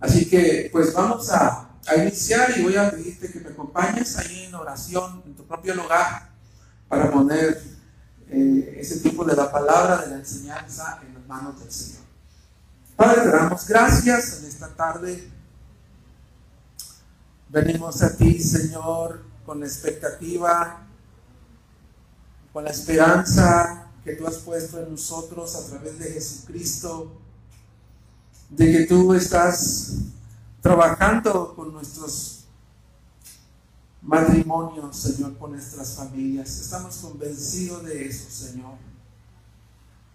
Así que pues vamos a, iniciar y voy a pedirte que me acompañes ahí en oración en tu propio lugar para poner eh, ese tipo de la palabra, de la enseñanza en las manos del Señor. Padre, te damos gracias en esta tarde. Venimos a ti, Señor, con la expectativa, con la esperanza que tú has puesto en nosotros a través de Jesucristo, de que tú estás trabajando con nuestros matrimonios, Señor, con nuestras familias. Estamos convencidos de eso, Señor.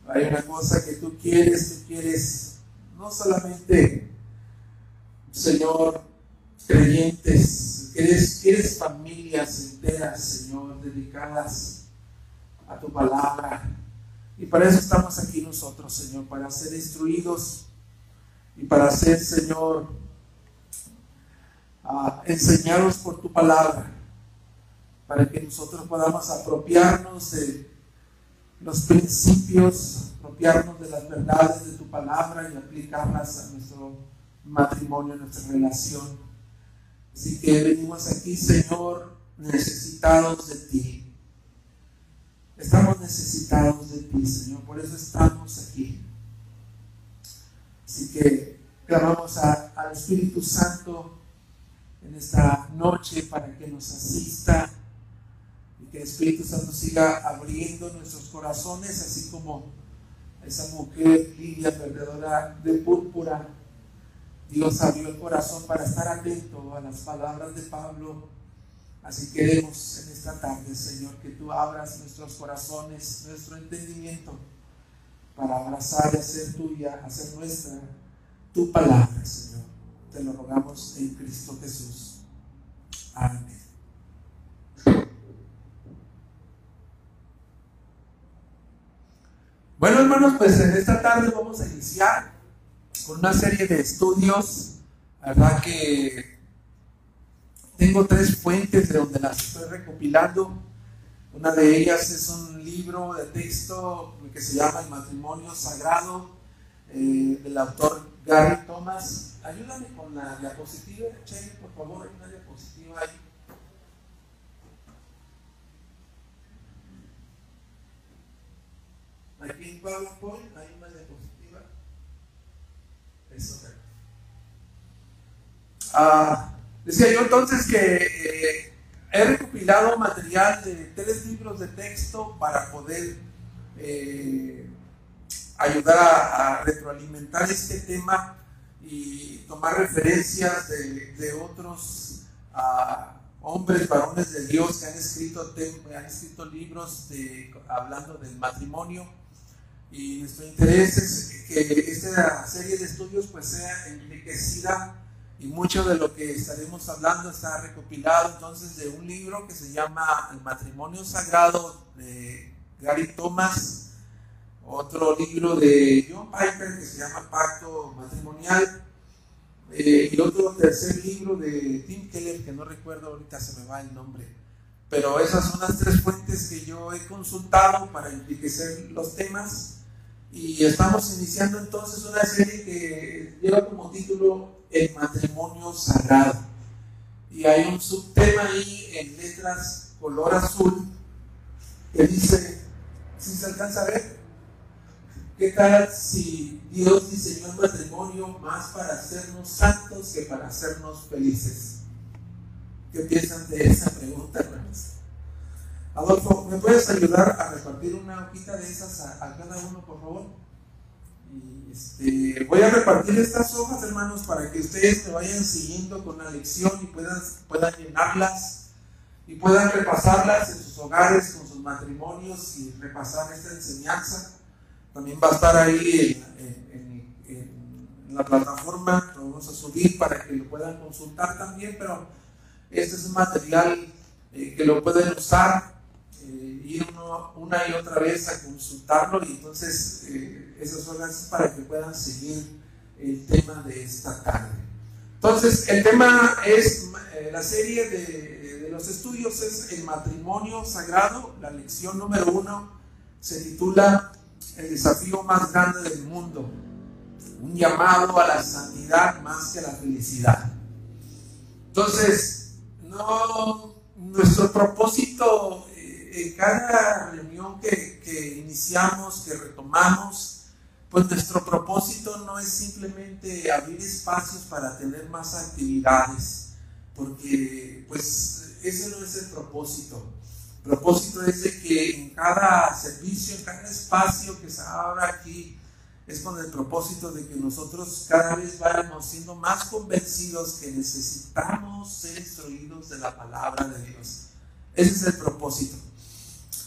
Hay una cosa que tú quieres, tú quieres no solamente, Señor, creyentes, quieres, familias enteras, Señor, dedicadas a tu palabra. Y para eso estamos aquí nosotros, Señor, para ser instruidos y para ser, Señor, enseñados por tu palabra, para que nosotros podamos apropiarnos de los principios, apropiarnos de las verdades de tu palabra y aplicarlas a nuestro matrimonio, a nuestra relación. Así que venimos aquí, Señor, necesitados de ti. Estamos necesitados de ti, Señor, por eso estamos aquí. Así que clamamos al Espíritu Santo en esta noche para que nos asista y que el Espíritu Santo siga abriendo nuestros corazones, así como esa mujer Lidia, perdedora de púrpura. Dios abrió el corazón para estar atento a las palabras de Pablo Así queremos en esta tarde, Señor, que tú abras nuestros corazones, nuestro entendimiento, para abrazar y hacer tuya, hacer nuestra tu palabra, Señor. Te lo rogamos en Cristo Jesús. Amén. Bueno, hermanos, pues en esta tarde vamos a iniciar con una serie de estudios, ¿verdad? Que tengo tres fuentes de donde las estoy recopilando. Una de ellas es un libro de texto que se llama El matrimonio sagrado eh, del autor Gary Thomas. Ayúdame con la diapositiva, Che, por favor, hay una diapositiva ahí. Aquí en PowerPoint hay una diapositiva. Eso. Ah, Decía yo entonces que eh, he recopilado material de tres libros de texto para poder eh, ayudar a, retroalimentar este tema y tomar referencias de, otros ah, hombres, varones de Dios que han escrito, han escrito libros hablando del matrimonio. Y nuestro interés es que esta serie de estudios pues sea enriquecida y mucho de lo que estaremos hablando está recopilado entonces de un libro que se llama El matrimonio sagrado de Gary Thomas, otro libro de John Piper que se llama Pacto Matrimonial, eh, y otro tercer libro de Tim Keller que no recuerdo ahorita, se me va el nombre. Pero esas son las tres fuentes que yo he consultado para enriquecer los temas. Y estamos iniciando entonces una serie que lleva como título el matrimonio sagrado. Y hay un subtema ahí en letras color azul que dice, si se alcanza a ver, ¿qué tal si Dios diseñó el matrimonio más para hacernos santos que para hacernos felices? ¿Qué piensan de esa pregunta, hermanos? Adolfo, ¿me puedes ayudar a repartir una hojita de esas a cada uno, por favor? Este, voy a repartir estas hojas, hermanos, para que ustedes me vayan siguiendo con la lección y puedan, puedan llenarlas y puedan repasarlas en sus hogares, con sus matrimonios y repasar esta enseñanza. También va a estar ahí en, la plataforma, lo vamos a subir para que lo puedan consultar también, pero este es un material eh, que lo pueden usar, eh, ir una y otra vez a consultarlo y entonces... Eh, esas son las para que puedan seguir el tema de esta tarde. Entonces, el tema es, eh, la serie de, los estudios es el matrimonio sagrado. La lección número uno se titula El desafío más grande del mundo. un llamado a la santidad más que a la felicidad. Entonces, nuestro propósito eh, en cada reunión que iniciamos, que retomamos, pues nuestro propósito no es simplemente abrir espacios para tener más actividades, porque pues ese no es el propósito. El propósito es de que en cada servicio, en cada espacio que se abra aquí, es con el propósito de que nosotros cada vez vayamos siendo más convencidos que necesitamos ser instruidos de la palabra de Dios. Ese es el propósito.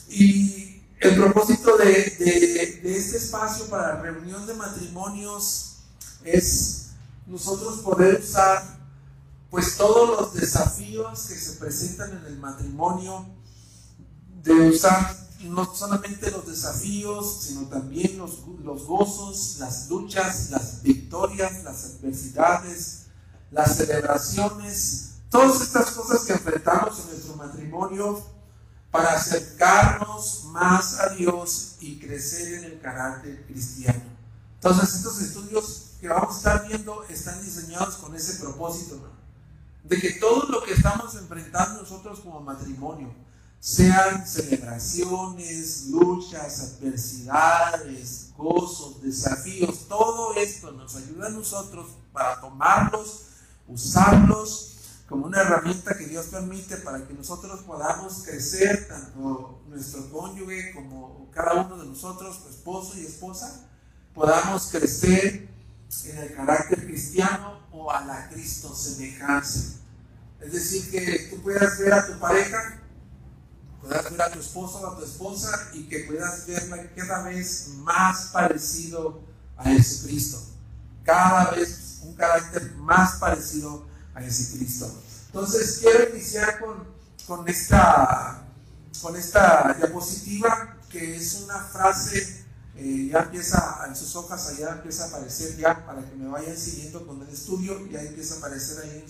Y el propósito de, este espacio para reunión de matrimonios es nosotros poder usar pues todos los desafíos que se presentan en el matrimonio, de usar no solamente los desafíos, sino también los, los gozos, las luchas, las victorias, las adversidades, las celebraciones, todas estas cosas que enfrentamos en nuestro matrimonio para acercarnos más a Dios y crecer en el carácter cristiano. Entonces, estos estudios que vamos a estar viendo están diseñados con ese propósito, de que todo lo que estamos enfrentando nosotros como matrimonio, sean celebraciones, luchas, adversidades, gozos, desafíos, todo esto nos ayuda a nosotros para tomarlos, usarlos como una herramienta que Dios permite para que nosotros podamos crecer, tanto nuestro cónyuge como cada uno de nosotros, esposo y esposa, podamos crecer en el carácter cristiano o a la Cristo semejanza. Es decir, que tú puedas ver a tu pareja, puedas ver a tu esposo o a tu esposa y que puedas verla cada vez más parecido a Jesucristo. Cada vez un carácter más parecido a Jesucristo. Entonces quiero iniciar con, con, esta, con esta diapositiva que es una frase, eh, ya empieza en sus hojas, allá empieza a aparecer ya para que me vayan siguiendo con el estudio, ya empieza a aparecer ahí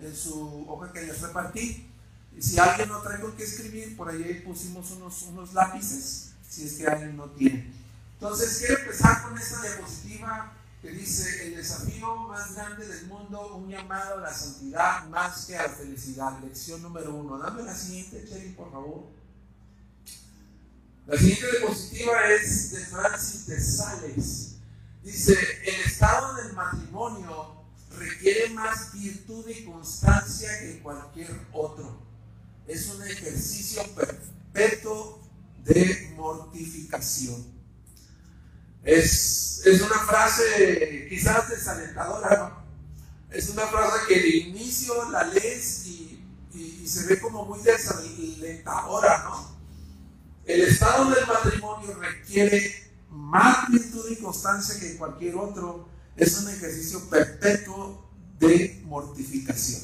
en, su hoja que les repartí. Y si alguien no trae con qué escribir, por ahí pusimos unos, unos lápices, si es que alguien no tiene. Entonces quiero empezar con esta diapositiva que dice, el desafío más grande del mundo, un llamado a la santidad más que a la felicidad. Lección número uno. Dame la siguiente, Cherry, por favor. La siguiente diapositiva es de Francis de Sales. Dice, el estado del matrimonio requiere más virtud y constancia que cualquier otro. Es un ejercicio perpetuo de mortificación. Es, una frase quizás desalentadora, ¿no? Es una frase que de inicio la lees y, se ve como muy desalentadora, ¿no? El estado del matrimonio requiere más virtud y constancia que cualquier otro. Es un ejercicio perpetuo de mortificación.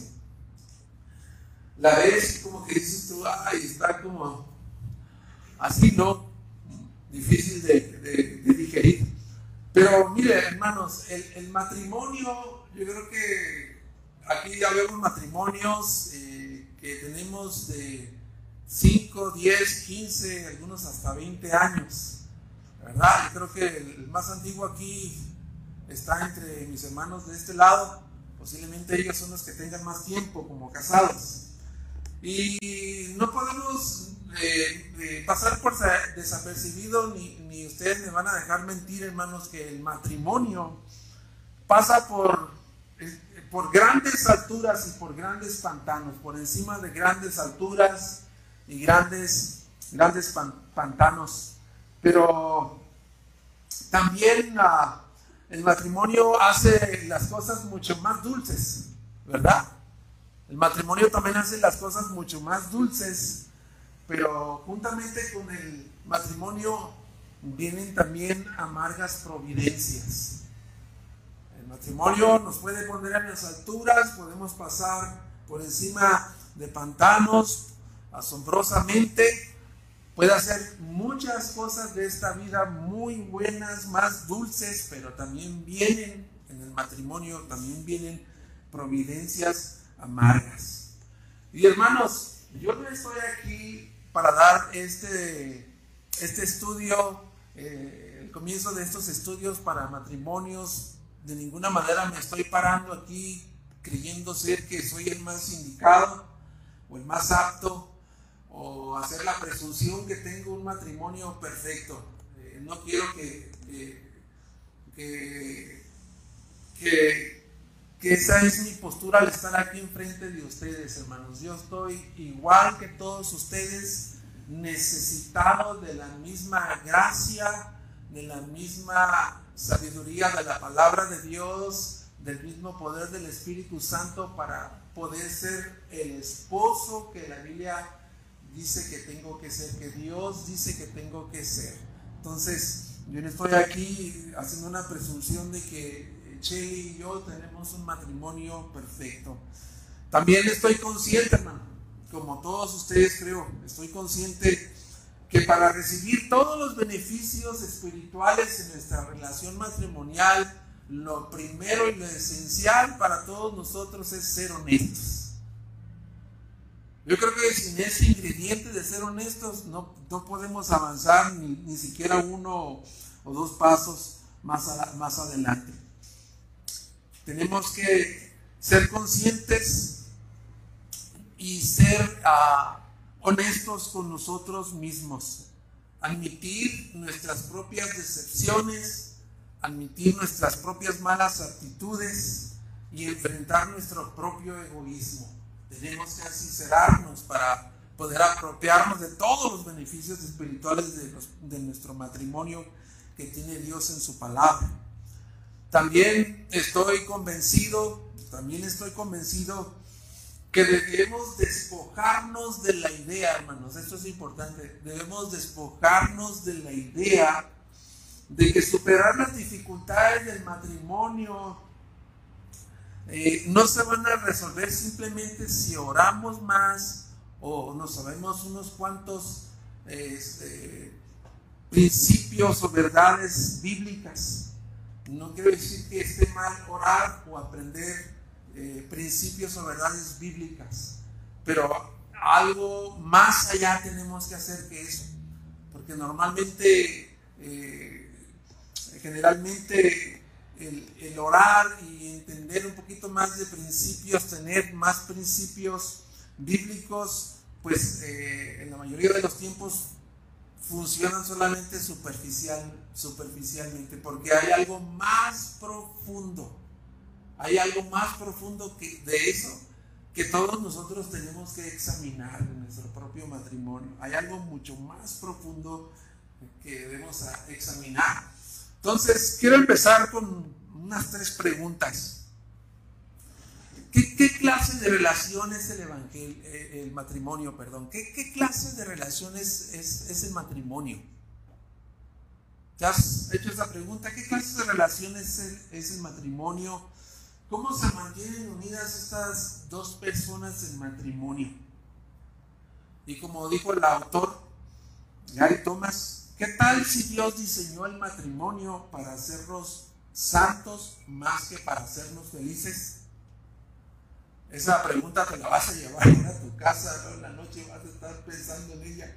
La ves como que dices tú, ay, está como así, ¿no? difícil de, digerir. Pero mire, hermanos, el, matrimonio, yo creo que aquí ya vemos matrimonios eh, que tenemos de 5, 10, 15, algunos hasta 20 años. ¿Verdad? Yo creo que el más antiguo aquí está entre mis hermanos de este lado. Posiblemente ellos son los que tengan más tiempo como casados. Y no podemos pasar por desapercibido, ni, ni, ustedes me van a dejar mentir, hermanos, que el matrimonio pasa por, eh, por grandes alturas y por grandes pantanos, por encima de grandes alturas y grandes, grandes pantanos. Pero también ah, el matrimonio hace las cosas mucho más dulces, ¿verdad? El matrimonio también hace las cosas mucho más dulces pero juntamente con el matrimonio vienen también amargas providencias. El matrimonio nos puede poner a las alturas, podemos pasar por encima de pantanos asombrosamente, puede hacer muchas cosas de esta vida muy buenas, más dulces, pero también vienen en el matrimonio, también vienen providencias amargas. Y hermanos, yo no estoy aquí para dar este, este estudio eh, el comienzo de estos estudios para matrimonios, de ninguna manera me estoy parando aquí creyendo ser que soy el más indicado o el más apto o hacer la presunción que tengo un matrimonio perfecto. Eh, no quiero que, que, que, que, esa es mi postura al estar aquí enfrente de ustedes, hermanos. Yo estoy igual que todos ustedes, necesitado de la misma gracia, de la misma sabiduría de la palabra de Dios, del mismo poder del Espíritu Santo para poder ser el esposo que la Biblia dice que tengo que ser, que Dios dice que tengo que ser. Entonces, yo no estoy aquí haciendo una presunción de que Chely y yo tenemos un matrimonio perfecto. También estoy consciente, hermano, como todos ustedes creo, estoy consciente que para recibir todos los beneficios espirituales en nuestra relación matrimonial, lo primero y lo esencial para todos nosotros es ser honestos. Yo creo que sin ese ingrediente de ser honestos no, no podemos avanzar ni, ni, siquiera uno o dos pasos más, más adelante. Tenemos que ser conscientes y ser uh, honestos con nosotros mismos. Admitir nuestras propias decepciones, admitir nuestras propias malas actitudes y enfrentar nuestro propio egoísmo. Tenemos que sincerarnos para poder apropiarnos de todos los beneficios espirituales de nuestro matrimonio que tiene Dios en su palabra. También estoy convencido, también estoy convencido que debemos despojarnos de la idea, hermanos, esto es importante, debemos despojarnos de la idea de que superar las dificultades del matrimonio eh, no se van a resolver simplemente si oramos más o nos sabemos unos cuantos este, principios o verdades bíblicas. No quiero decir que esté mal orar o aprender eh, principios o verdades bíblicas, pero algo más allá tenemos que hacer que eso, porque normalmente, eh, generalmente el, orar y entender un poquito más de principios, tener más principios bíblicos, pues eh, en la mayoría de los tiempos funcionan solamente superficial, superficialmente, porque hay algo más profundo hay algo más profundo que, de eso que todos nosotros tenemos que examinar en nuestro propio matrimonio. Hay algo mucho más profundo que debemos examinar. Entonces, quiero empezar con unas tres preguntas. ¿Qué, clase de relación es el, evangelio, eh, el matrimonio? Perdón. ¿Qué, ¿Qué, clase de relaciones es, es, el matrimonio? ¿Te has hecho esa pregunta? ¿Qué clase de relaciones es el matrimonio? ¿Cómo se mantienen unidas estas dos personas en matrimonio? Y como dijo el autor, Gary Thomas, ¿qué tal si Dios diseñó el matrimonio para hacernos santos más que para hacernos felices? Esa pregunta te la vas a llevar a tu casa, en la noche vas a estar pensando en ella.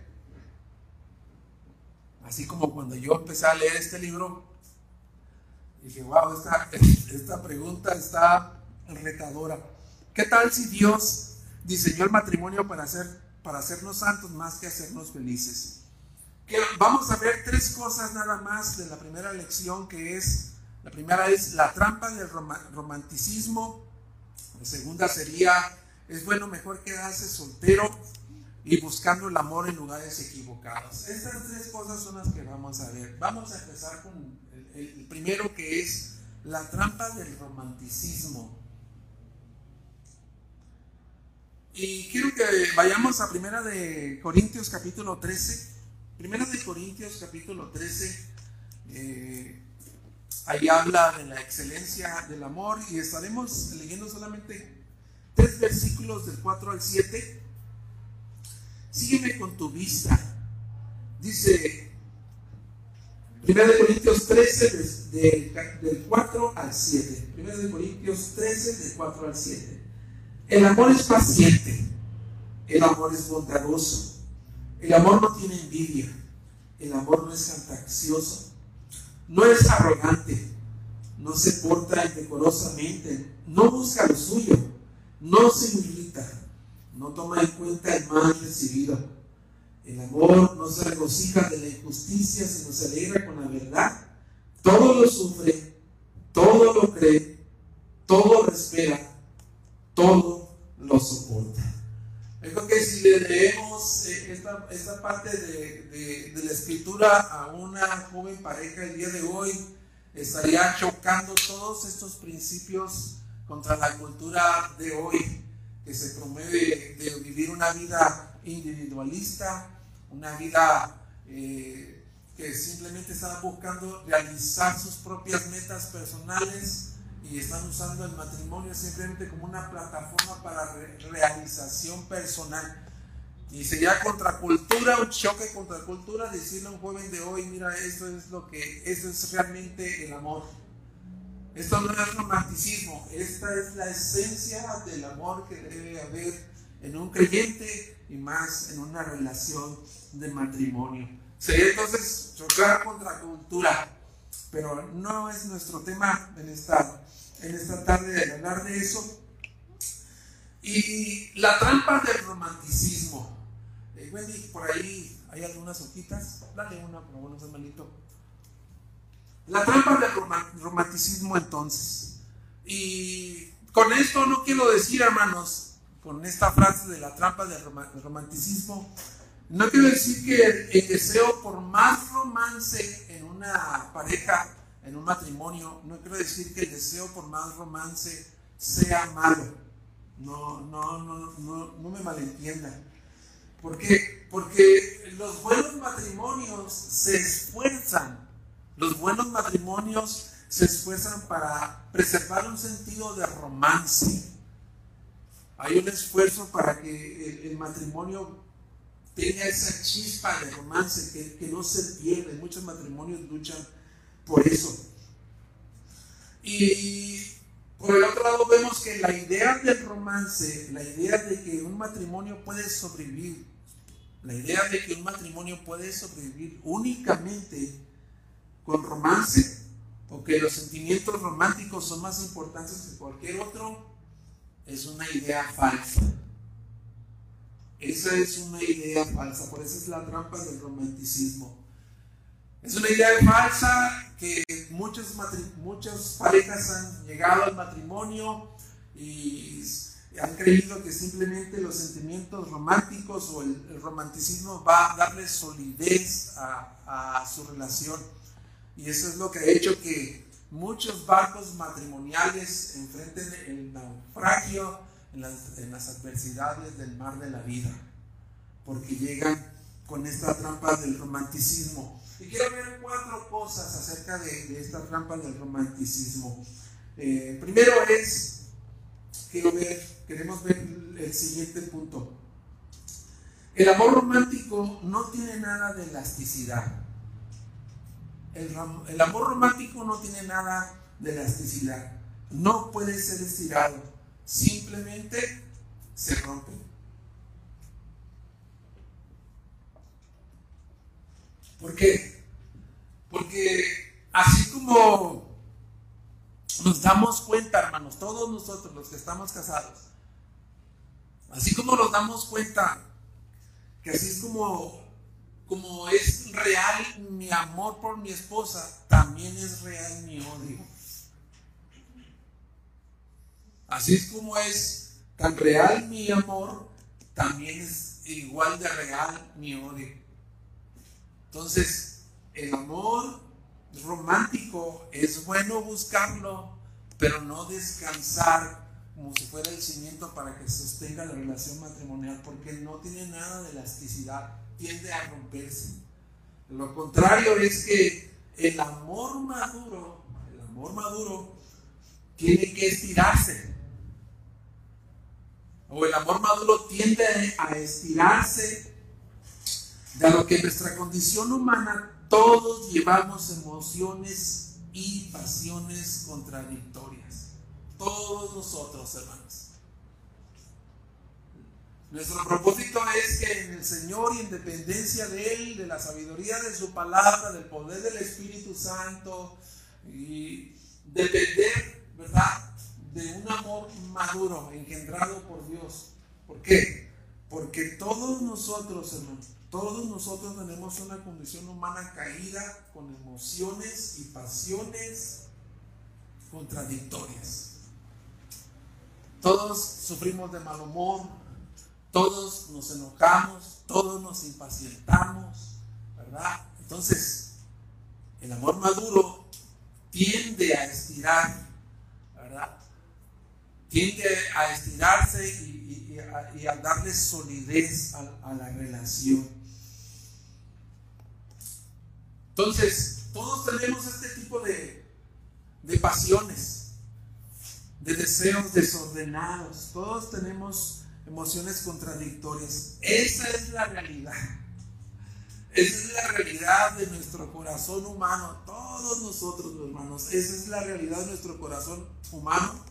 Así como cuando yo empecé a leer este libro, dije, wow, esta, esta pregunta está retadora. ¿Qué tal si Dios diseñó el matrimonio para, hacer, para hacernos santos más que hacernos felices? Vamos a ver tres cosas nada más de la primera lección que es, la primera es la trampa del romanticismo, la segunda sería, es bueno mejor quedarse soltero y buscando el amor en lugares equivocados. Estas tres cosas son las que vamos a ver. Vamos a empezar con el, primero que es la trampa del romanticismo. Y quiero que vayamos a Primera de Corintios capítulo 13. Primera de Corintios capítulo 13. Eh, ahí habla de la excelencia del amor y estaremos leyendo solamente tres versículos del 4 al 7. Sígueme con tu vista. Dice, 1 Corintios 13, del 4 al 7. 1 Corintios 13, del 4 al 7. El amor es paciente. El amor es bondadoso. El amor no tiene envidia. El amor no es fantasioso. no es arrogante, no se porta indecorosamente, no busca lo suyo, no se irrita, no toma en cuenta el mal recibido. El amor no se regocija de la injusticia, sino se alegra con la verdad. Todo lo sufre, todo lo cree, todo lo espera, todo lo soporta. Creo que si le leemos eh, esta, esta parte de, de, de, la escritura a una joven pareja el día de hoy, estaría chocando todos estos principios contra la cultura de hoy, que se promueve de vivir una vida individualista, una vida eh, que simplemente está buscando realizar sus propias metas personales y están usando el matrimonio simplemente como una plataforma para realización personal. Y sería contracultura, un choque contra cultura, decirle a un joven de hoy, mira, esto es lo que, eso es realmente el amor. Esto no es romanticismo, esta es la esencia del amor que debe haber en un creyente y más en una relación de matrimonio. Sería entonces chocar contra cultura, pero no es nuestro tema en esta, en esta tarde de hablar de eso. Y la trampa del romanticismo. Eh, Wendy, por ahí hay algunas hojitas. Dale una, por favor, no malito. La trampa del romanticismo entonces. Y con esto no quiero decir, hermanos, con esta frase de la trampa del romanticismo, no quiero decir que el, deseo por más romance en una pareja, en un matrimonio, no quiero decir que el deseo por más romance sea malo. No, no, no, no, no me malentiendan. ¿Por qué? Porque los buenos matrimonios se esfuerzan los buenos matrimonios se esfuerzan para preservar un sentido de romance. Hay un esfuerzo para que el, matrimonio tenga esa chispa de romance que, que no se pierde. Muchos matrimonios luchan por eso. Y por el otro lado vemos que la idea del romance, la idea de que un matrimonio puede sobrevivir, la idea de que un matrimonio puede sobrevivir únicamente con romance o que los sentimientos románticos son más importantes que cualquier otro, es una idea falsa. Esa es una idea falsa, por eso es la trampa del romanticismo. Es una idea falsa que muchas, muchas parejas han llegado al matrimonio y han creído que simplemente los sentimientos románticos o el, romanticismo va a darle solidez a, a su relación. Y eso es lo que ha hecho que muchos barcos matrimoniales enfrenten el naufragio en las, adversidades del mar de la vida, porque llegan con esta trampa del romanticismo. Y quiero ver cuatro cosas acerca de, esta trampa del romanticismo. Eh, primero es, quiero ver, queremos ver el siguiente punto. El amor romántico no tiene nada de elasticidad. El, amor romántico no tiene nada de elasticidad. No puede ser estirado. Simplemente se rompe. ¿Por qué? Porque así como nos damos cuenta, hermanos, todos nosotros los que estamos casados, así como nos damos cuenta que así es como como es real mi amor por mi esposa, también es real mi odio. Así es como es tan real mi amor, también es igual de real mi odio. Entonces, el amor romántico es bueno buscarlo, pero no descansar como si fuera el cimiento para que sostenga la relación matrimonial, porque no tiene nada de elasticidad tiende a romperse. Lo contrario es que el amor maduro, el amor maduro, tiene que estirarse. O el amor maduro tiende a estirarse, dado que en nuestra condición humana todos llevamos emociones y pasiones contradictorias. Todos nosotros, hermanos. Nuestro propósito es que en el Señor y en dependencia de Él, de la sabiduría de su palabra, del poder del Espíritu Santo y depender, ¿verdad?, de un amor maduro, engendrado por Dios. ¿Por qué? Porque todos nosotros, hermanos, todos nosotros tenemos una condición humana caída con emociones y pasiones contradictorias. Todos sufrimos de mal humor, todos nos enojamos, todos nos impacientamos, ¿verdad? Entonces, el amor maduro tiende a estirar, ¿verdad? Tiende a estirarse y, a, darle solidez a, la relación. Entonces, todos tenemos este tipo de, de pasiones, de deseos desordenados. Todos tenemos emociones contradictorias. Esa es la realidad. Esa es la realidad de nuestro corazón humano. Todos nosotros, hermanos, esa es la realidad de nuestro corazón humano.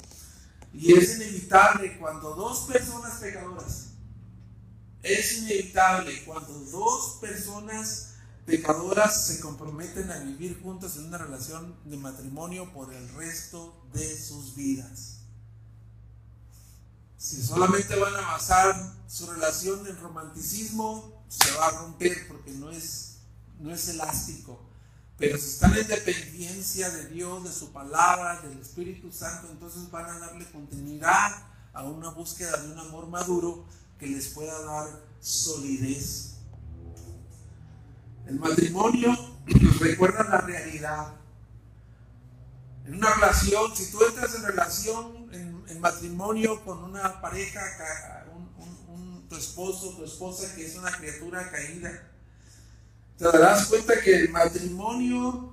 Y es inevitable cuando dos personas pecadoras, es inevitable cuando dos personas pecadoras se comprometen a vivir juntas en una relación de matrimonio por el resto de sus vidas. Si solamente van a basar su relación en romanticismo, se va a romper porque no es, no es elástico. Pero si están en dependencia de Dios, de su palabra, del Espíritu Santo, entonces van a darle continuidad a una búsqueda de un amor maduro que les pueda dar solidez. El matrimonio recuerda la realidad. En una relación, si tú entras en relación, en, matrimonio con una pareja, tu esposo, tu esposa que es una criatura caída, te darás cuenta que el matrimonio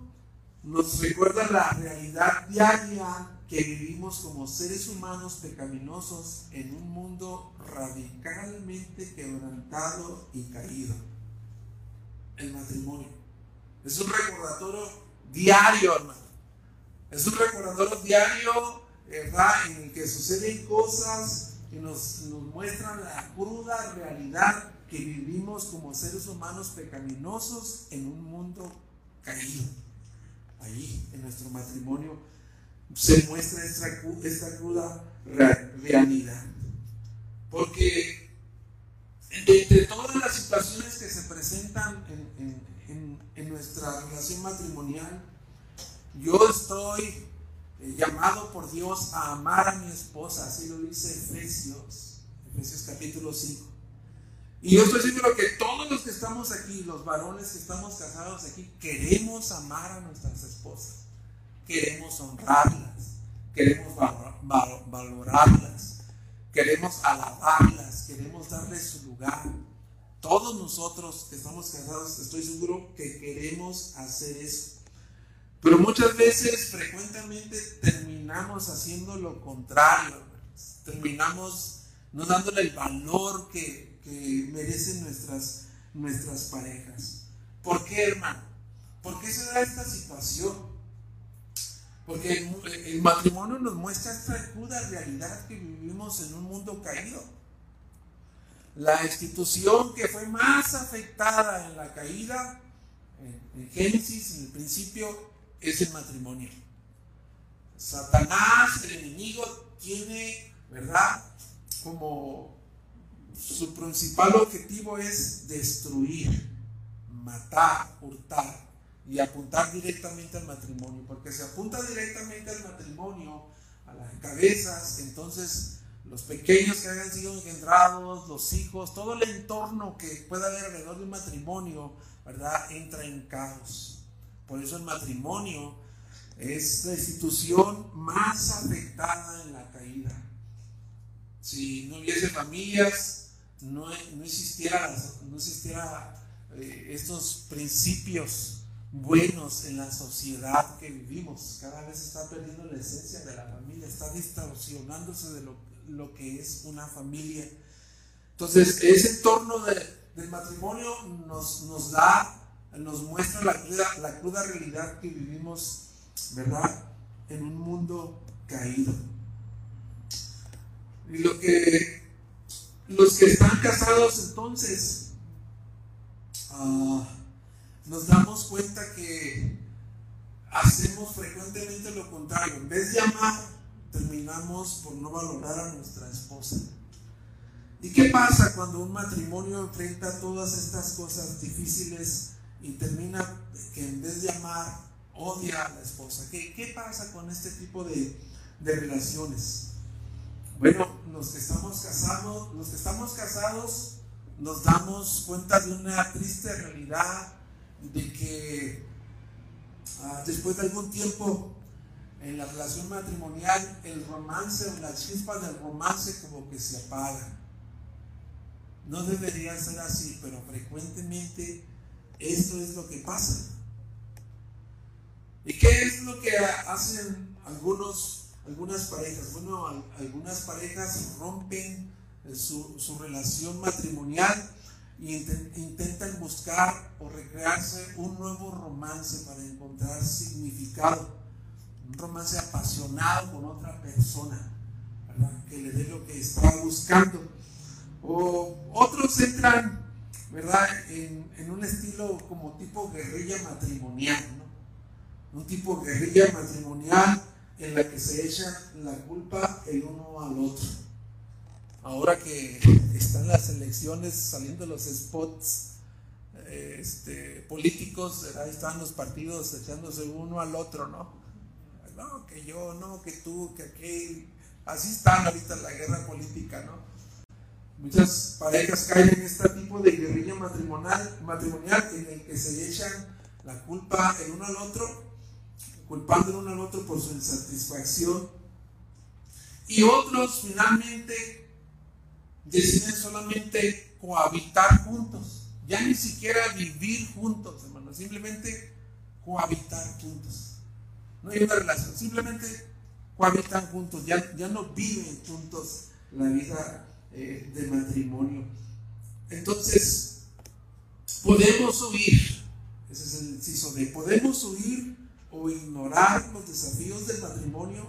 nos recuerda la realidad diaria que vivimos como seres humanos pecaminosos en un mundo radicalmente quebrantado y caído. El matrimonio. Es un recordatorio diario, hermano. Es un recordatorio diario, ¿verdad? En que suceden cosas que nos, nos muestran la cruda realidad que vivimos como seres humanos pecaminosos en un mundo caído. Ahí, en nuestro matrimonio, se muestra esta, esta cruda realidad. Porque entre todas las situaciones que se presentan en, en, nuestra relación matrimonial, yo estoy llamado por Dios a amar a mi esposa, así lo dice Efesios, Efesios capítulo 5. Y yo estoy seguro que todos los que estamos aquí, los varones que estamos casados aquí, queremos amar a nuestras esposas. Queremos honrarlas, queremos valorarlas, queremos alabarlas, queremos darles su lugar. Todos nosotros que estamos casados, estoy seguro que queremos hacer eso. Pero muchas veces, frecuentemente, terminamos haciendo lo contrario. Terminamos no dándole el valor que, que merecen nuestras, nuestras parejas. ¿Por qué, hermano? ¿Por qué se da esta situación? Porque el, matrimonio nos muestra esta cruda realidad que vivimos en un mundo caído. La institución que fue más afectada en la caída, en Génesis, en el principio, es el matrimonio. Satanás, el enemigo, tiene, ¿verdad? Como su principal objetivo es destruir, matar, hurtar y apuntar directamente al matrimonio, porque si apunta directamente al matrimonio, a las cabezas, entonces los pequeños que hayan sido engendrados, los hijos, todo el entorno que pueda haber alrededor del matrimonio, ¿verdad? Entra en caos. Por eso el matrimonio es la institución más afectada en la caída. Si no hubiese familias, no, no existiera, no eh, estos principios buenos en la sociedad que vivimos. Cada vez está perdiendo la esencia de la familia, está distorsionándose de lo, que es una familia. Entonces, ese entorno del matrimonio nos, nos da, nos muestra la cruda, realidad que vivimos, ¿verdad? En un mundo caído. Y lo que los que están casados entonces, ah, nos damos cuenta que hacemos frecuentemente lo contrario. En vez de amar, terminamos por no valorar a nuestra esposa. ¿Y qué pasa cuando un matrimonio enfrenta todas estas cosas difíciles y termina que en vez de amar, odia a la esposa? ¿Qué, qué pasa con este tipo de, de relaciones? Bueno, los que estamos casados, los que estamos casados nos damos cuenta de una triste realidad de que ah, después de algún tiempo en la relación matrimonial el romance o las chispas del romance como que se apagan. No debería ser así, pero frecuentemente esto es lo que pasa. ¿Y qué es lo que hacen algunos, algunas parejas? Bueno, algunas parejas rompen su, relación matrimonial e intentan buscar o recrearse un nuevo romance para encontrar significado. Un romance apasionado con otra persona, que le dé lo que está buscando. O otros entran, ¿verdad?, en, un estilo como tipo guerrilla matrimonial, ¿no? Un tipo guerrilla matrimonial en la que se echan la culpa el uno al otro. Ahora que están las elecciones saliendo los spots este, políticos, ahí están los partidos echándose uno al otro, ¿no? No, que yo, no, que tú, que aquel. Así están ahorita la guerra política, ¿no? Muchas parejas caen en este tipo de guerrilla matrimonial, matrimonial en el que se echan la culpa el uno al otro, culpando el uno al otro por su insatisfacción. Y otros finalmente deciden solamente cohabitar juntos, ya ni siquiera vivir juntos, hermanos, simplemente cohabitar juntos. No hay una relación, simplemente cohabitan juntos, ya, ya no viven juntos la vida eh, de matrimonio. Entonces, podemos huir, ese es el inciso de, podemos huir o ignorar los desafíos del matrimonio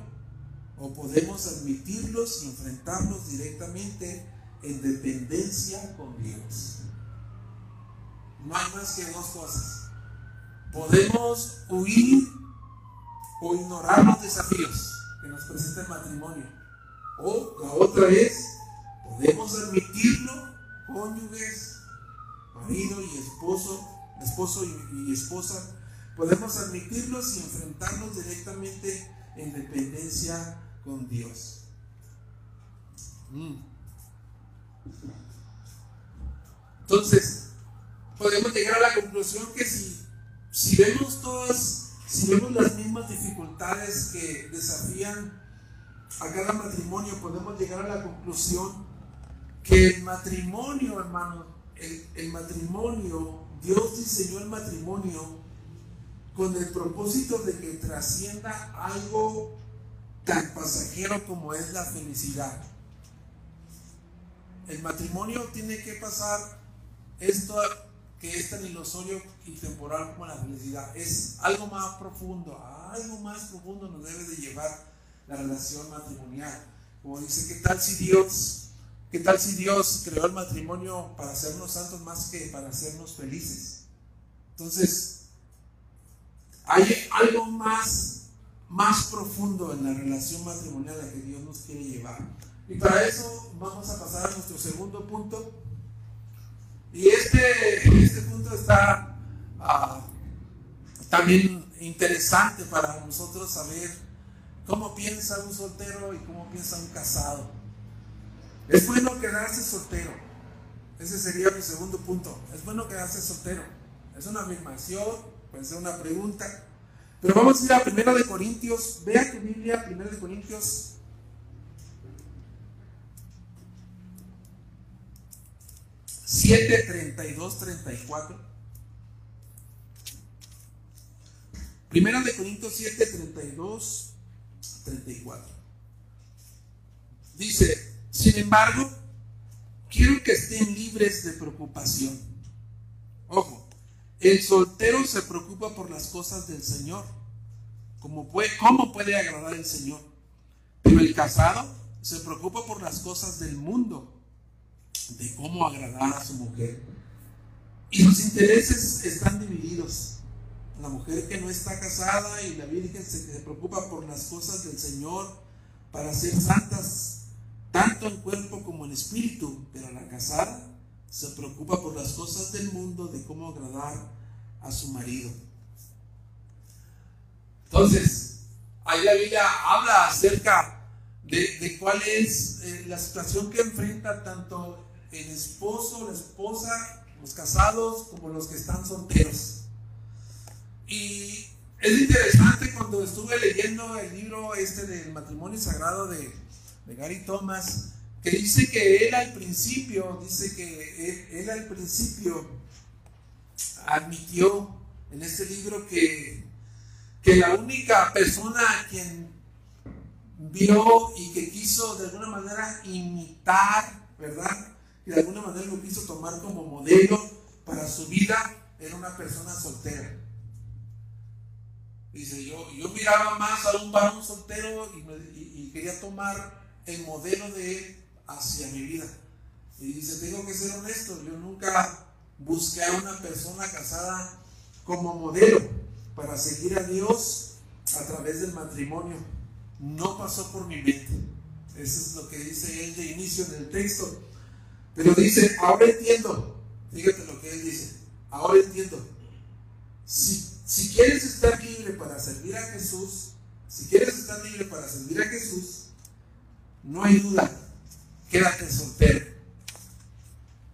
o podemos admitirlos y enfrentarlos directamente en dependencia con Dios. No hay más que dos cosas. Podemos huir o ignorar los desafíos que nos presenta el matrimonio. O la otra es Podemos admitirlo, cónyuges, marido y esposo, esposo y, esposa. Podemos admitirlos y enfrentarnos directamente en dependencia con Dios. Mm. Entonces, podemos llegar a la conclusión que si, si vemos todas, si vemos las mismas dificultades que desafían a cada matrimonio, podemos llegar a la conclusión que el matrimonio, hermano, el, matrimonio, Dios diseñó el matrimonio con el propósito de que trascienda algo tan pasajero como es la felicidad. El matrimonio tiene que pasar esto que es tan ilusorio y temporal como la felicidad. Es algo más profundo, algo más profundo nos debe de llevar la relación matrimonial. Como dice, ¿qué tal si Dios ¿Qué tal si Dios creó el matrimonio para hacernos santos más que para hacernos felices? Entonces, hay algo más, más profundo en la relación matrimonial a que Dios nos quiere llevar. Y para eso vamos a pasar a nuestro segundo punto. Y este, este punto está ah, también interesante para nosotros saber cómo piensa un soltero y cómo piensa un casado. Es bueno quedarse soltero. Ese sería mi segundo punto. Es bueno quedarse soltero. Es una afirmación, puede ser una pregunta. Pero vamos a ir a 1 de Corintios. Vea tu Biblia, 1 de Corintios. Siete, treinta y dos, treinta y cuatro. Primera de Corintios 7, 32, 34. Dice, sin embargo, quiero que estén libres de preocupación. Ojo, el soltero se preocupa por las cosas del Señor. ¿Cómo puede, cómo puede agradar al Señor? Pero el casado se preocupa por las cosas del mundo. de cómo agradar a su mujer. Y sus intereses están divididos. La mujer que no está casada y la virgen se preocupa por las cosas del Señor para ser santas, tanto en cuerpo como en espíritu, pero la casada se preocupa por las cosas del mundo, de cómo agradar a su marido. Entonces, ahí la Biblia habla acerca de, cuál es eh, la situación que enfrenta tanto el esposo, la esposa, los casados, como los que están solteros. Y es interesante cuando estuve leyendo el libro este del matrimonio sagrado de, de Gary Thomas, que dice que él al principio, dice que él, al principio admitió en este libro que, que la única persona a quien vio y que quiso de alguna manera imitar, ¿verdad? Y de alguna manera lo quiso tomar como modelo para su vida, era una persona soltera. Dice, yo, yo miraba más a un varón soltero y, y quería tomar el modelo de él hacia mi vida. Y dice, tengo que ser honesto, yo nunca busqué a una persona casada como modelo para seguir a Dios a través del matrimonio. No pasó por mi mente. Eso es lo que dice él de inicio en el texto. Pero dice, ahora entiendo. Fíjate lo que él dice. Ahora entiendo. Si, si quieres estar libre para servir a Jesús, si quieres estar libre para servir a Jesús, no hay duda quédate soltero.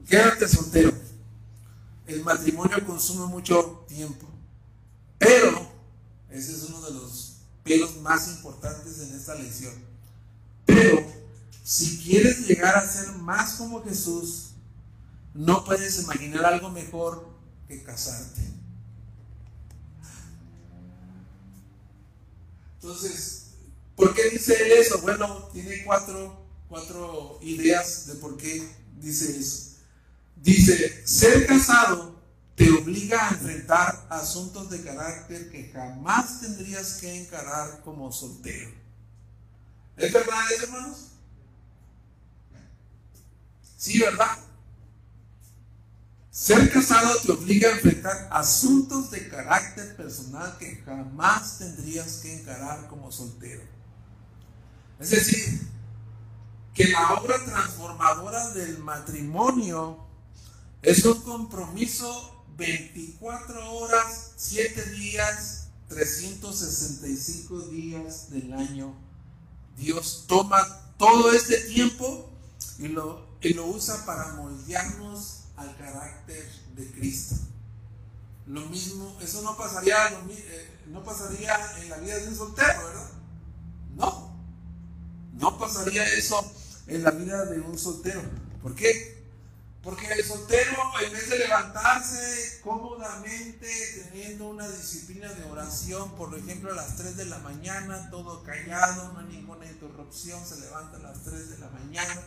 Quédate soltero. El matrimonio consume mucho tiempo. Pero, ese es uno de los pelos más importantes en esta lección. Pero, si quieres llegar a ser más como Jesús, no puedes imaginar algo mejor que casarte. Entonces, ¿por qué dice eso? Bueno, tiene cuatro cuatro ideas de por qué dice eso. Dice, ser casado te obliga a enfrentar asuntos de carácter que jamás tendrías que encarar como soltero. ¿Es verdad eso, hermanos? Sí, ¿verdad? Ser casado te obliga a enfrentar asuntos de carácter personal que jamás tendrías que encarar como soltero. Es decir, que la obra transformadora del matrimonio es un compromiso 24 horas, 7 días, 365 días del año. Dios toma todo este tiempo y lo, y lo usa para moldearnos al carácter de Cristo. Lo mismo, eso no pasaría, eh, no pasaría en la vida de un soltero, ¿verdad? No, no pasaría eso en la vida de un soltero. ¿Por qué? Porque el soltero, en vez de levantarse cómodamente, teniendo una disciplina de oración, por ejemplo, a las 3 de la mañana, todo callado, no hay ninguna interrupción, se levanta a las 3 de la mañana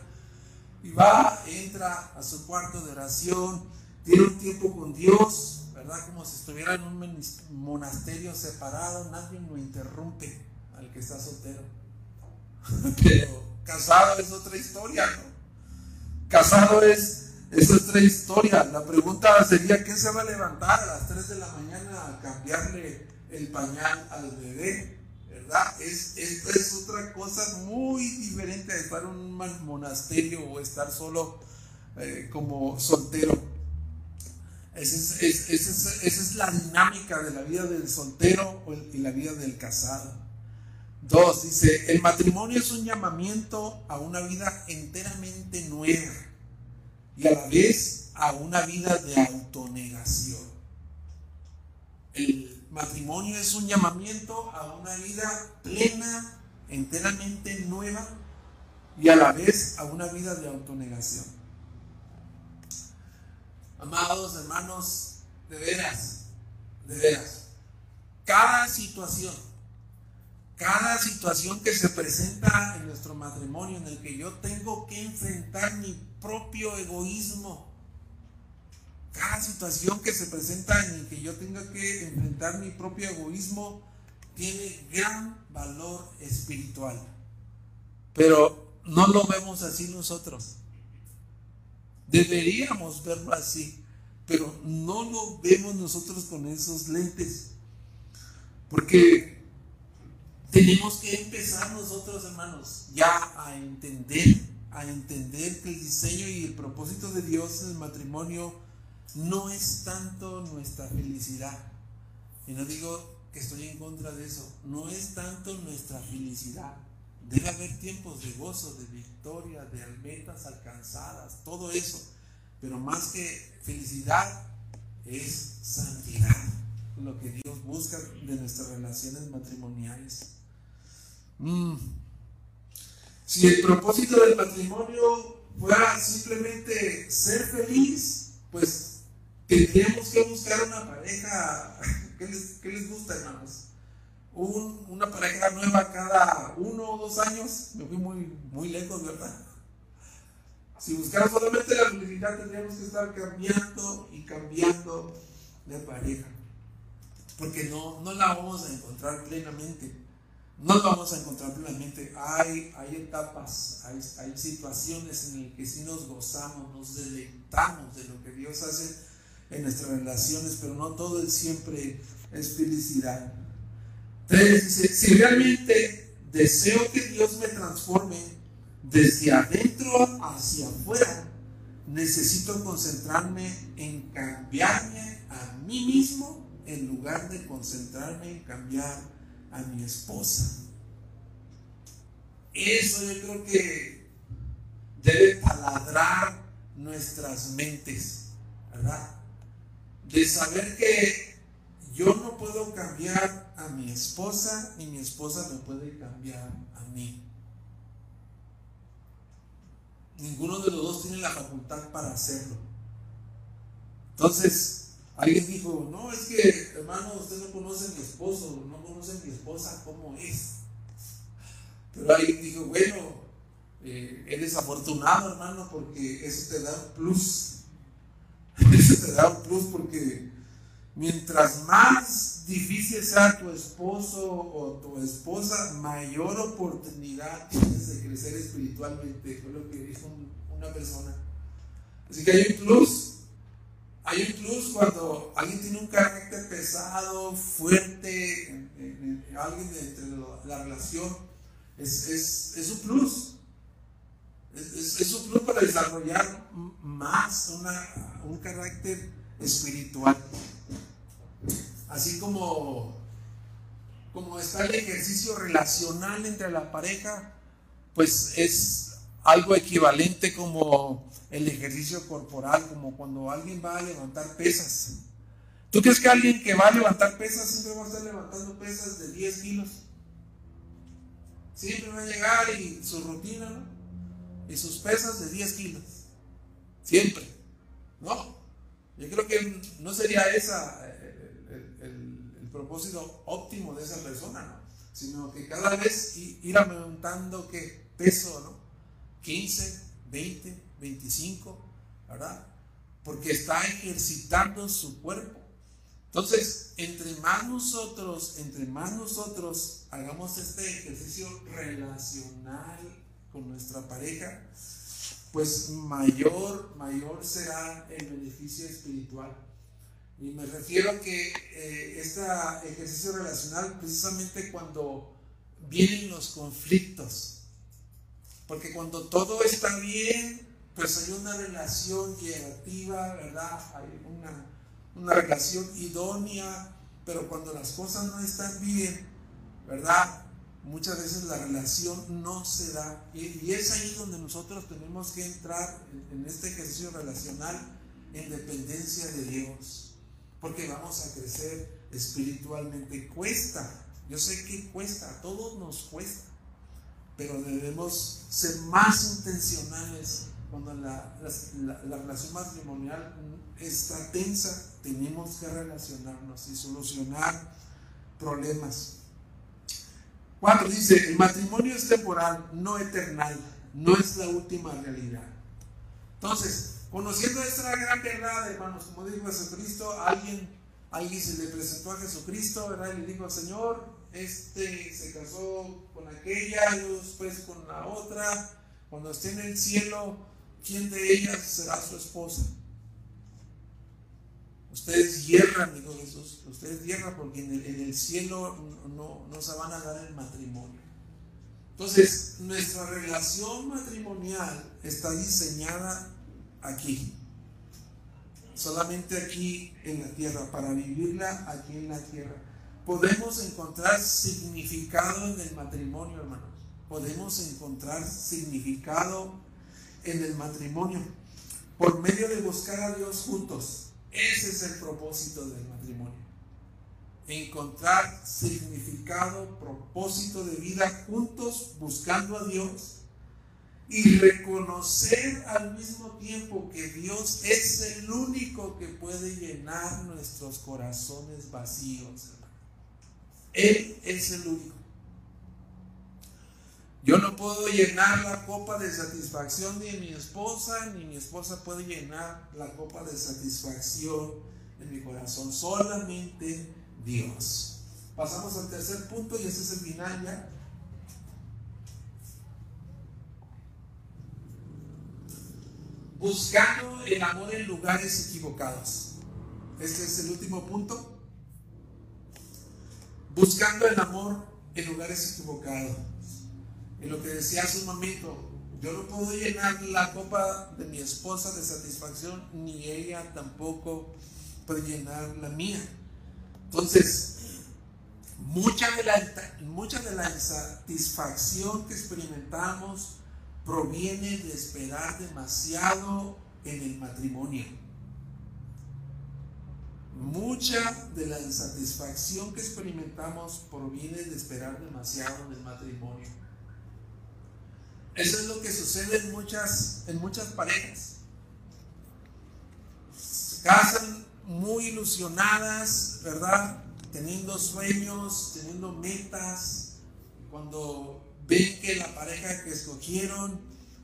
y va, entra a su cuarto de oración, tiene un tiempo con Dios, ¿verdad? Como si estuviera en un monasterio separado, nadie lo interrumpe al que está soltero. Pero Casado es otra historia, ¿no? Casado es, es otra historia. La pregunta sería, ¿quién se va a levantar a las 3 de la mañana a cambiarle el pañal al bebé? ¿Verdad? Es, es otra cosa muy diferente de estar en un monasterio o estar solo eh, como soltero. Esa es, esa es, la dinámica de la vida del soltero y la vida del casado. Dos, dice, el matrimonio es un llamamiento a una vida enteramente nueva y a la vez a una vida de autonegación. El matrimonio es un llamamiento a una vida plena, enteramente nueva y a la vez a una vida de autonegación. Amados hermanos, de veras, de veras, cada situación cada situación que se presenta en nuestro matrimonio en el que yo tengo que enfrentar mi propio egoísmo, cada situación que se presenta en el que yo tenga que enfrentar mi propio egoísmo, tiene gran valor espiritual. Pero no lo vemos así nosotros. Deberíamos verlo así, pero no lo vemos nosotros con esos lentes. Porque tenemos que empezar nosotros, hermanos, ya a entender, a entender que el diseño y el propósito de Dios en el matrimonio no es tanto nuestra felicidad. Y no digo que estoy en contra de eso, no es tanto nuestra felicidad. Debe haber tiempos de gozo, de victoria, de metas alcanzadas, todo eso. Pero más que felicidad es santidad, lo que Dios busca de nuestras relaciones matrimoniales. Mm. Si el propósito del matrimonio fuera simplemente ser feliz, pues tendríamos que buscar una pareja. ¿Qué les, les gusta, hermanos? una pareja nueva cada uno o dos años. Me fui muy, muy lejos, ¿verdad? Si buscáramos solamente la felicidad, tendríamos que estar cambiando y cambiando de pareja. Porque no, no la vamos a encontrar plenamente. No la vamos a encontrar plenamente. Hay, hay etapas, hay, hay situaciones en las que sí nos gozamos, nos deleitamos de lo que Dios hace en nuestras relaciones, pero no todo el siempre es felicidad. Entonces si realmente deseo que Dios me transforme desde adentro hacia afuera, necesito concentrarme en cambiarme a mí mismo en lugar de concentrarme en cambiar a mi esposa. Eso yo creo que debe taladrar nuestras mentes, ¿verdad? De saber que yo no puedo cambiar a mi esposa ni mi esposa me puede cambiar a mí. Ninguno de los dos tiene la facultad para hacerlo. Entonces, alguien dijo, no, es que, hermano, usted no conoce a mi esposo, no conoce a mi esposa cómo es. Pero alguien dijo, bueno, eh, eres afortunado, hermano, porque eso te da un plus. Eso te da un plus porque Mientras más difícil sea tu esposo o tu esposa, mayor oportunidad tienes de crecer espiritualmente. Fue lo que dijo una persona. Así que hay un plus. Hay un plus cuando alguien tiene un carácter pesado, fuerte, alguien de la relación. Es, es, un plus. Es, es, un plus para desarrollar más una, un carácter espiritual. Así como, como está el ejercicio relacional entre la pareja, pues es algo equivalente como el ejercicio corporal, como cuando alguien va a levantar pesas. ¿Tú crees que alguien que va a levantar pesas siempre va a estar levantando pesas de 10 kilos? Siempre va a llegar y su rutina, ¿no? Y sus pesas de 10 kilos. Siempre. ¿No? Yo creo que no sería esa el, propósito óptimo de esa persona, ¿no? Sino que cada vez ir aumentando ¿qué? peso, ¿no? 15, 20, 25, ¿verdad? Porque está ejercitando su cuerpo. Entonces, entre más nosotros, entre más nosotros hagamos este ejercicio relacional con nuestra pareja, pues mayor, mayor será el beneficio espiritual. Y me refiero a que eh, este ejercicio relacional precisamente cuando vienen los conflictos. Porque cuando todo está bien, pues hay una relación llevativa, ¿verdad? Hay una, una relación idónea, pero cuando las cosas no están bien, ¿verdad? muchas veces la relación no se da. Y, es ahí donde nosotros tenemos que entrar en, este ejercicio relacional en dependencia de Dios. Porque vamos a crecer espiritualmente. Cuesta, yo sé que cuesta, a todos nos cuesta. Pero debemos ser más intencionales cuando la, la relación matrimonial está tensa. Tenemos que relacionarnos y solucionar problemas. Cuatro dice, el matrimonio es temporal, no eternal, no es la última realidad. Entonces, conociendo esta gran verdad, hermanos, como dijo Jesucristo, alguien, alguien se le presentó a Jesucristo, ¿verdad? Y le dijo, Señor, este se casó con aquella, yo después con la otra, cuando esté en el cielo, ¿quién de ellas será su esposa? Ustedes hierran, dijo Jesús, ustedes hierran porque en el, cielo no, no, se van a dar el matrimonio. Entonces, nuestra relación matrimonial está diseñada aquí, solamente aquí en la tierra, para vivirla aquí en la tierra. Podemos encontrar significado en el matrimonio, hermanos. Podemos encontrar significado en el matrimonio por medio de buscar a Dios juntos ese es el propósito del matrimonio. Encontrar significado, propósito de vida juntos, buscando a Dios y reconocer al mismo tiempo que Dios es el único que puede llenar nuestros corazones vacíos. Él es el único. Yo no puedo llenar la copa de satisfacción de mi esposa, ni mi esposa puede llenar la copa de satisfacción de mi corazón. Solamente Dios. Pasamos al tercer punto y ese es el final ya. Buscando el amor en lugares equivocados. Este es el último punto. Buscando el amor en lugares equivocados. Y lo que decía hace un momento, yo no puedo llenar la copa de mi esposa de satisfacción, ni ella tampoco puede llenar la mía. Entonces, mucha de la, mucha de la insatisfacción que experimentamos proviene de esperar demasiado en el matrimonio. Mucha de la insatisfacción que experimentamos proviene de esperar demasiado en el matrimonio. Eso es lo que sucede en muchas, en muchas parejas. Se casan muy ilusionadas, ¿verdad? Teniendo sueños, teniendo metas. Cuando ven que la pareja que escogieron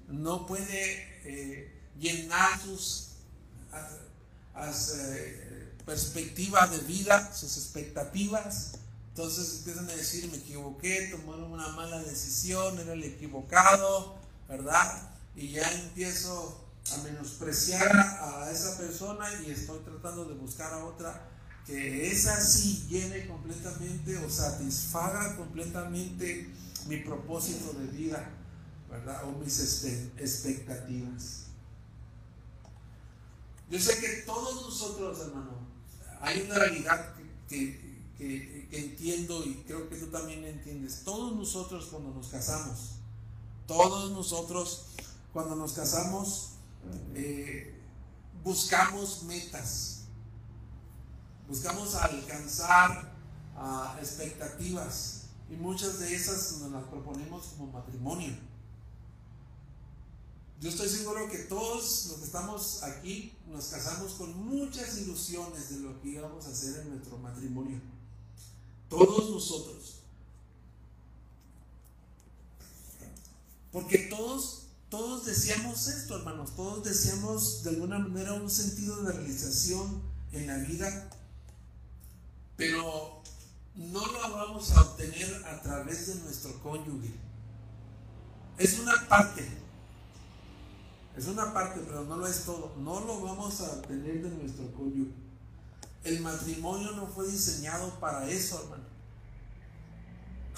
no puede eh, llenar sus eh, perspectivas de vida, sus expectativas, entonces empiezan a decir, me equivoqué, tomaron una mala decisión, era el equivocado, ¿verdad? Y ya empiezo a menospreciar a esa persona y estoy tratando de buscar a otra que esa sí llene completamente o satisfaga completamente mi propósito de vida, ¿verdad? O mis este, expectativas. Yo sé que todos nosotros, hermano, hay una realidad que que, entiendo y creo que tú también entiendes. Todos nosotros cuando nos casamos, todos nosotros cuando nos casamos, eh, buscamos metas, buscamos alcanzar ah, expectativas y muchas de esas nos las proponemos como matrimonio. Yo estoy seguro que todos los que estamos aquí nos casamos con muchas ilusiones de lo que íbamos a hacer en nuestro matrimonio. Todos nosotros. Porque todos, todos deseamos esto, hermanos. Todos deseamos de alguna manera un sentido de realización en la vida. Pero no lo vamos a obtener a través de nuestro cónyuge. Es una parte. Es una parte, pero no lo es todo. No lo vamos a obtener de nuestro cónyuge. El matrimonio no fue diseñado para eso, hermano.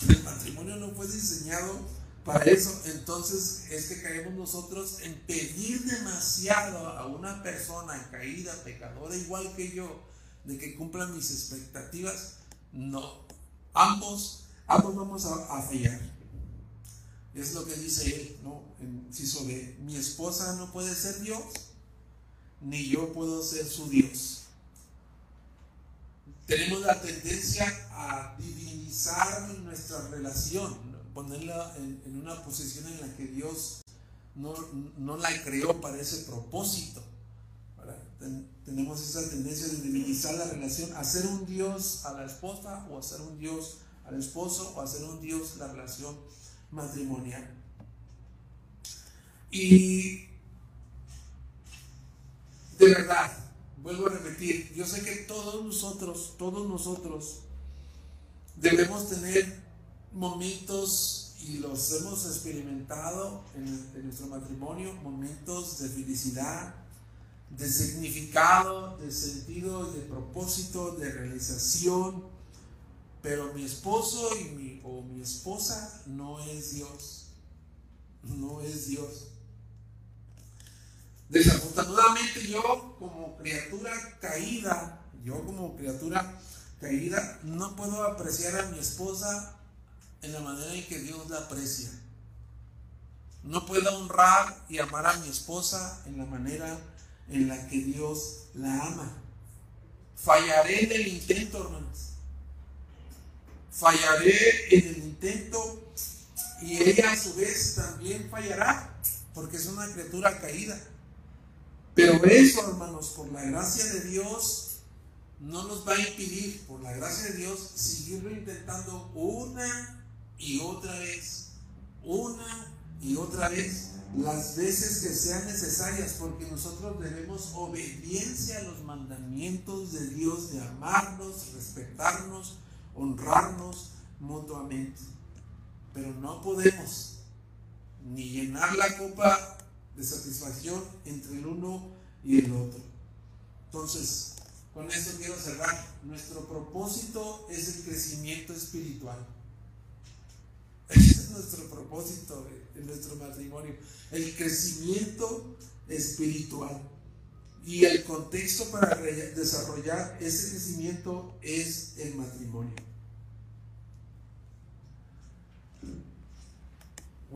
El matrimonio no fue diseñado para eso. Entonces es que caemos nosotros en pedir demasiado a una persona caída, pecadora, igual que yo, de que cumpla mis expectativas. No. Ambos, ambos vamos a, a fallar. Es lo que dice él, ¿no? En B. Mi esposa no puede ser Dios, ni yo puedo ser su Dios tenemos la tendencia a divinizar nuestra relación, ponerla en, una posición en la que Dios no, la creó para ese propósito. tenemos esa tendencia de divinizar la relación, hacer un Dios a la esposa o hacer un Dios al esposo o hacer un Dios la relación matrimonial. Y de verdad, vuelvo a repetir, yo sé que todos nosotros, todos nosotros debemos tener momentos y los hemos experimentado en, nuestro matrimonio, momentos de felicidad, de significado, de sentido, de propósito, de realización, pero mi esposo y mi, o mi esposa no es Dios, no es Dios. Desafortunadamente yo como criatura caída, yo como criatura caída, no puedo apreciar a mi esposa en la manera en que Dios la aprecia. No puedo honrar y amar a mi esposa en la manera en la que Dios la ama. Fallaré en el intento, hermanos. Fallaré en el intento y ella a su vez también fallará porque es una criatura caída. Pero eso, hermanos, por la gracia de Dios, no nos va a impedir, por la gracia de Dios, seguirlo intentando una y otra vez. Una y otra vez. Las veces que sean necesarias, porque nosotros debemos obediencia a los mandamientos de Dios de amarnos, respetarnos, honrarnos mutuamente. Pero no podemos ni llenar la copa de satisfacción entre el uno y el otro. Entonces, con esto quiero cerrar. Nuestro propósito es el crecimiento espiritual. Ese es nuestro propósito en nuestro matrimonio. El crecimiento espiritual. Y el contexto para desarrollar ese crecimiento es el matrimonio.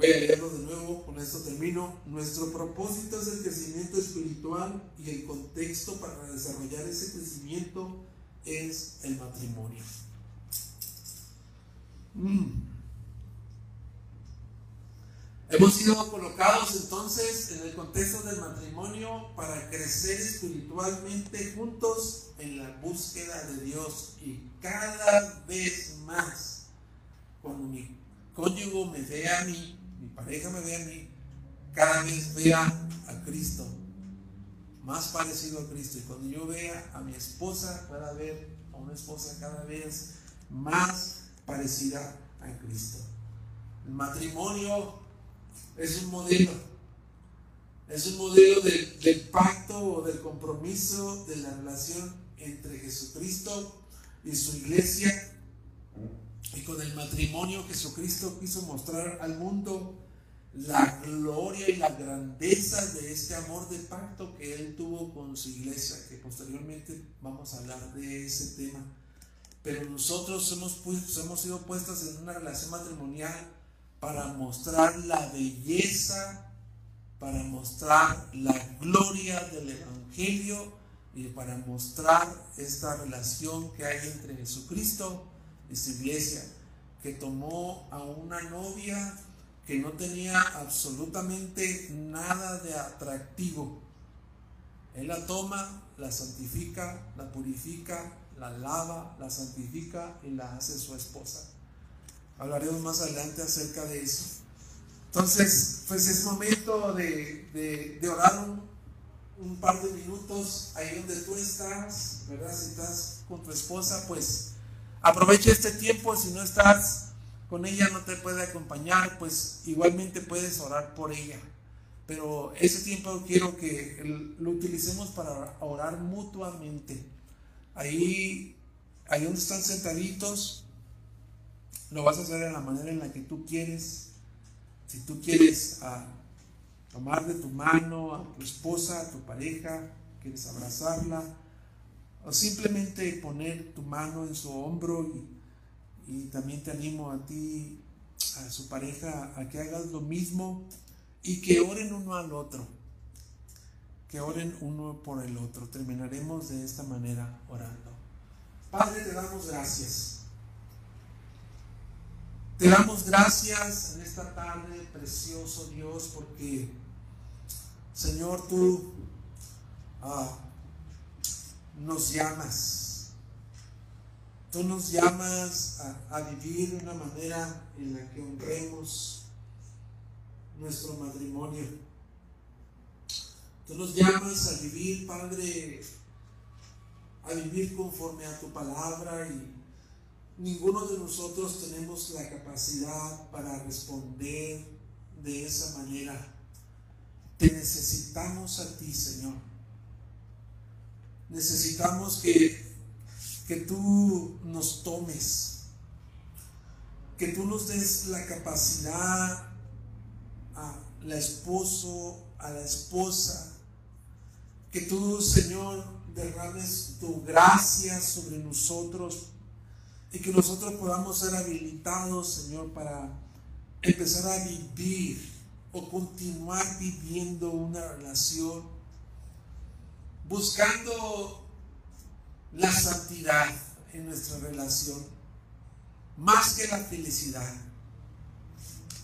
Voy a leerlo de nuevo, con esto termino. Nuestro propósito es el crecimiento espiritual y el contexto para desarrollar ese crecimiento es el matrimonio. Mm. Hemos sido colocados entonces en el contexto del matrimonio para crecer espiritualmente juntos en la búsqueda de Dios y cada vez más cuando mi cónyuge me ve a mí mi pareja me ve a mí, cada vez vea a Cristo, más parecido a Cristo. Y cuando yo vea a mi esposa, pueda ver a una esposa cada vez más parecida a Cristo. El matrimonio es un modelo, es un modelo del pacto o del compromiso de la relación entre Jesucristo y su iglesia y con el matrimonio Jesucristo quiso mostrar al mundo la gloria y la grandeza de este amor de pacto que Él tuvo con su iglesia, que posteriormente vamos a hablar de ese tema. Pero nosotros hemos, hemos sido puestos en una relación matrimonial para mostrar la belleza, para mostrar la gloria del Evangelio y para mostrar esta relación que hay entre Jesucristo esta iglesia, que tomó a una novia que no tenía absolutamente nada de atractivo. Él la toma, la santifica, la purifica, la lava, la santifica y la hace su esposa. Hablaremos más adelante acerca de eso. Entonces, pues es momento de, orar un, un, par de minutos ahí donde tú estás, ¿verdad? Si estás con tu esposa, pues Aprovecha este tiempo, si no estás con ella, no te puede acompañar, pues igualmente puedes orar por ella. Pero ese tiempo quiero que lo utilicemos para orar mutuamente. Ahí, ahí donde están sentaditos, lo vas a hacer de la manera en la que tú quieres. Si tú quieres ah, tomar de tu mano a tu esposa, a tu pareja, quieres abrazarla, o simplemente poner tu mano en su hombro y, y también te animo a ti, a su pareja, a que hagas lo mismo y que oren uno al otro. Que oren uno por el otro. Terminaremos de esta manera orando. Padre, te damos gracias. Te damos gracias en esta tarde, precioso Dios, porque, Señor, tú ah, nos llamas. Tú nos llamas a, vivir de una manera en la que honremos nuestro matrimonio. Tú nos llamas a vivir, Padre, a vivir conforme a tu palabra y ninguno de nosotros tenemos la capacidad para responder de esa manera. Te necesitamos a ti, Señor. Necesitamos que, que tú nos tomes, que tú nos des la capacidad a la esposo, a la esposa, que tú, Señor, derrames tu gracia sobre nosotros y que nosotros podamos ser habilitados, Señor, para empezar a vivir o continuar viviendo una relación, buscando la santidad en nuestra relación, más que la felicidad.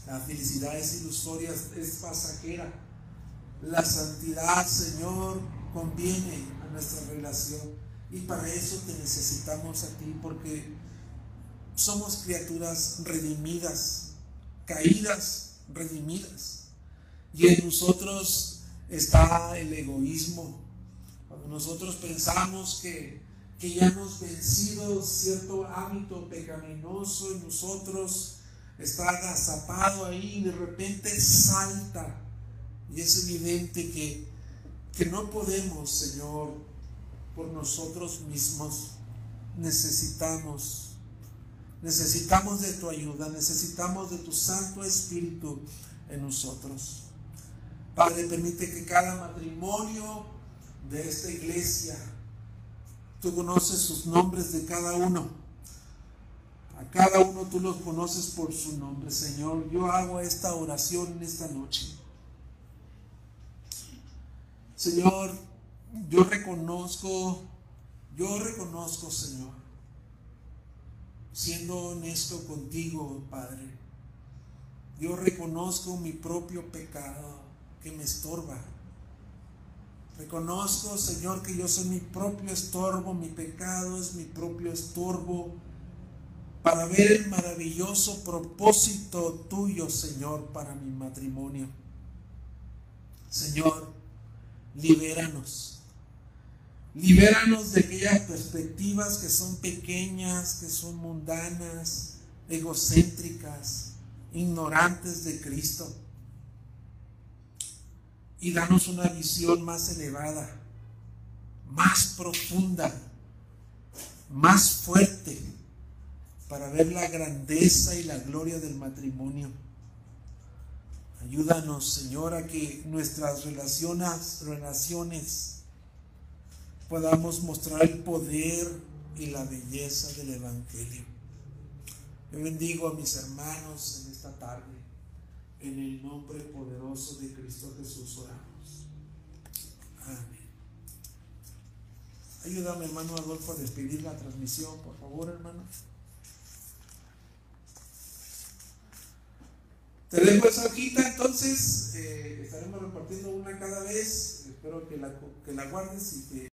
La felicidad es ilusoria, es pasajera. La santidad, Señor, conviene a nuestra relación. Y para eso te necesitamos a ti, porque somos criaturas redimidas, caídas, redimidas. Y en nosotros está el egoísmo. Nosotros pensamos que, que ya hemos vencido cierto hábito pecaminoso en nosotros, está agazapado ahí y de repente salta. Y es evidente que, que no podemos, Señor, por nosotros mismos. Necesitamos, necesitamos de tu ayuda, necesitamos de tu Santo Espíritu en nosotros. Padre, permite que cada matrimonio de esta iglesia, tú conoces sus nombres de cada uno. A cada uno tú los conoces por su nombre, Señor. Yo hago esta oración en esta noche. Señor, yo reconozco, yo reconozco, Señor, siendo honesto contigo, Padre, yo reconozco mi propio pecado que me estorba. Reconozco, Señor, que yo soy mi propio estorbo, mi pecado es mi propio estorbo para ver el maravilloso propósito tuyo, Señor, para mi matrimonio. Señor, libéranos. Libéranos de aquellas perspectivas que son pequeñas, que son mundanas, egocéntricas, ignorantes de Cristo. Y danos una visión más elevada, más profunda, más fuerte, para ver la grandeza y la gloria del matrimonio. Ayúdanos, Señor, a que nuestras relaciones, relaciones podamos mostrar el poder y la belleza del Evangelio. Yo bendigo a mis hermanos en esta tarde. En el nombre poderoso de Cristo Jesús oramos. Amén. Ayúdame, hermano Adolfo, a despedir la transmisión, por favor, hermano. Te esa hojita, entonces eh, estaremos repartiendo una cada vez. Espero que la, que la guardes y que...